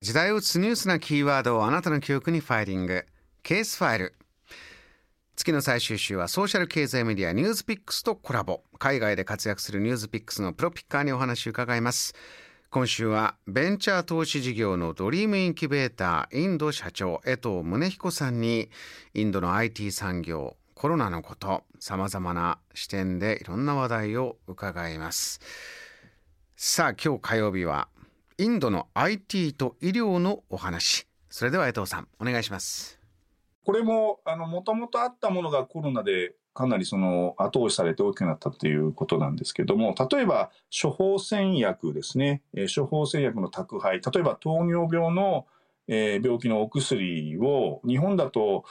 時代を打つニュースなキーワードをあなたの記憶にファイリング。ケースファイル。月の最終週はソーシャル経済メディア NewsPicks とコラボ。海外で活躍する NewsPicks のプロピッカーにお話を伺います。今週はベンチャー投資事業のドリームインキュベーターインド社長江藤宗彦さんにインドの IT 産業コロナのことさまざまな視点でいろんな話題を伺います。さあ今日火曜日はインドの IT と医療のお話。それでは江藤さんお願いします。これも、もともとあったものがコロナでかなりその後押しされて大きくなったということなんですけども、例えば処方箋薬ですね、処方箋薬の宅配、例えば糖尿病の、えー病気のお薬を、日本だと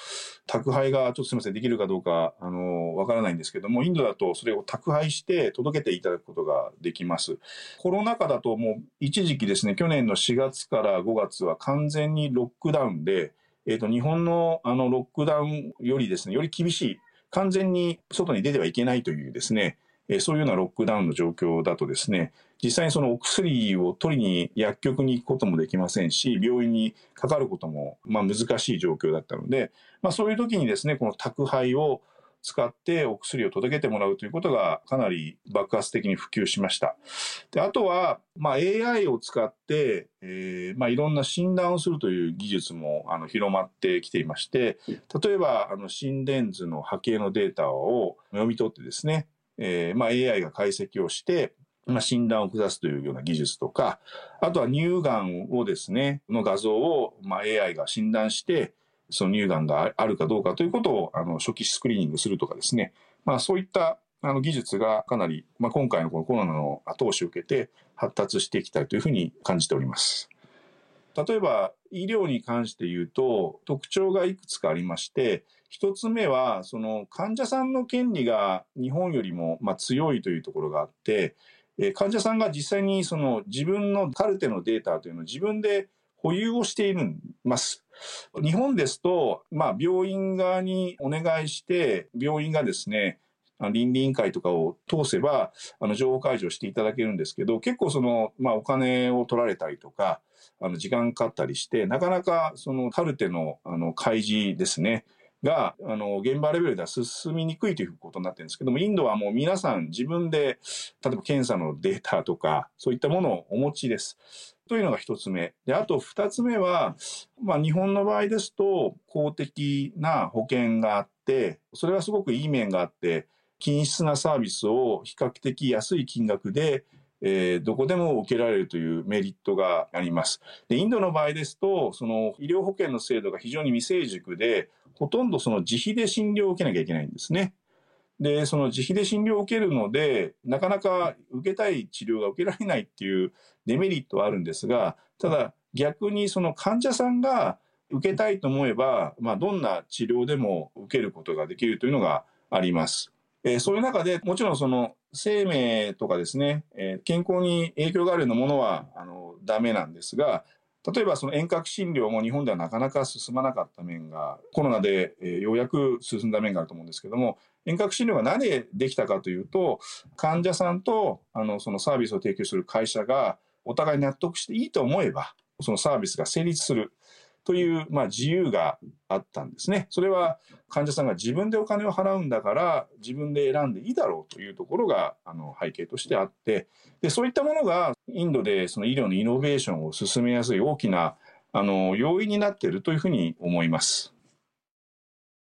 宅配がちょっとすみません、できるかどうか、あの、わからないんですけども、インドだとそれを宅配して届けていただくことができます。コロナ禍だともう一時期ですね、去年の4月から5月は完全にロックダウンで、えっ、と、日本のあのロックダウンよりですね、より厳しい、完全に外に出てはいけないというですね、えそういうようなロックダウンの状況だとですね、実際にそのお薬を取りに薬局に行くこともできませんし、病院にかかることもまあ難しい状況だったので、まあそういう時にですね、この宅配を使ってお薬を届けてもらうということがかなり爆発的に普及しました。で、あとは、まあ AI を使って、えーまあいろんな診断をするという技術もあの広まってきていまして、例えばあの心電図の波形のデータを読み取ってですね、えーまあ AI が解析をして、まあ、診断を下すというような技術とか、あとは乳がんをですね、の画像を、まあ、AI が診断して、その乳がんがあるかどうかということをあの初期スクリーニングするとかですね、まあ、そういったあの技術がかなり、まあ、今回のこのコロナの後押しを受けて発達していきたいというふうに感じております。例えば医療に関して言うと特徴がいくつかありまして一つ目はその患者さんの権利が日本よりもまあ強いというところがあってえー患者さんが実際にその自分のカルテのデータというのを自分で保有をしています。日本ですと、まあ、病院側にお願いして、病院がですね、倫理委員会とかを通せば、情報開示をしていただけるんですけど、結構その、お金を取られたりとか、時間かかったりして、なかなかそのカルテの、あの、開示ですね、が、あの、現場レベルでは進みにくいということになってるんですけども、インドはもう皆さん自分で、例えば検査のデータとか、そういったものをお持ちです。というのが一つ目。で、あと二つ目は、まあ日本の場合ですと、公的な保険があって、それはすごくいい面があって、均質なサービスを比較的安い金額で、えーどこでも受けられるというメリットがあります。で、インドの場合ですと、その医療保険の制度が非常に未成熟で、ほとんどその自費で診療を受けなきゃいけないんですね。で、その自費で診療を受けるので、なかなか受けたい治療が受けられないっていうデメリットはあるんですが、ただ逆にその患者さんが受けたいと思えば、まあ、どんな治療でも受けることができるというのがあります。えそういう中でもちろんその生命とかですね、え健康に影響があるようなものはあのダメなんですが、例えばその遠隔診療も日本ではなかなか進まなかった面が、コロナで、えようやく進んだ面があると思うんですけども、遠隔診療が何でできたかというと、患者さんとあのそのサービスを提供する会社がお互い納得していいと思えば、そのサービスが成立する。という、まあ、自由があったんですね。それは患者さんが自分でお金を払うんだから自分で選んでいいだろうというところがあの背景としてあってでそういったものがインドでその医療のイノベーションを進めやすい大きなあの要因になっているというふうに思います。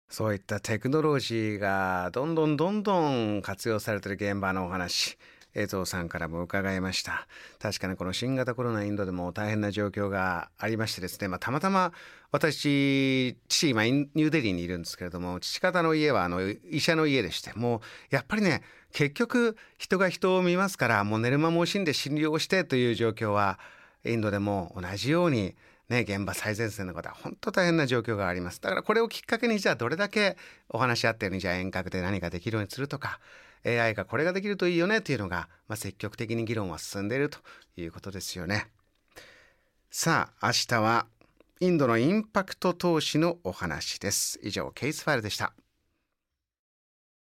そういったテクノロジーがどんどんどんどん活用されている現場のお話江藤さんからも伺いました確かにこの新型コロナインドでも大変な状況がありましてですね、まあ、たまたま私父今ニューデリーにいるんですけれども父方の家はあの医者の家でしてもうやっぱりね結局人が人を見ますからもう寝る間も惜しんで診療をしてという状況はインドでも同じようにね、現場最前線の方は本当大変な状況があります。だからこれをきっかけにじゃあどれだけお話し合ったようにじゃあ遠隔で何かできるようにするとか AI がこれができるといいよねというのが、まあ、積極的に議論は進んでいるということですよね。さあ明日はインドのインパクト投資のお話です。以上ケースファイルでした。